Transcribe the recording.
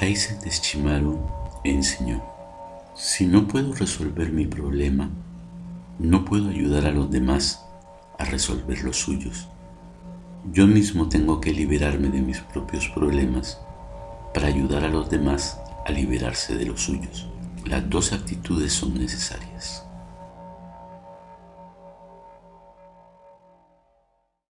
Taisen Deshimaru enseñó, si no puedo resolver mi problema, no puedo ayudar a los demás a resolver los suyos. Yo mismo tengo que liberarme de mis propios problemas para ayudar a los demás a liberarse de los suyos. Las dos actitudes son necesarias.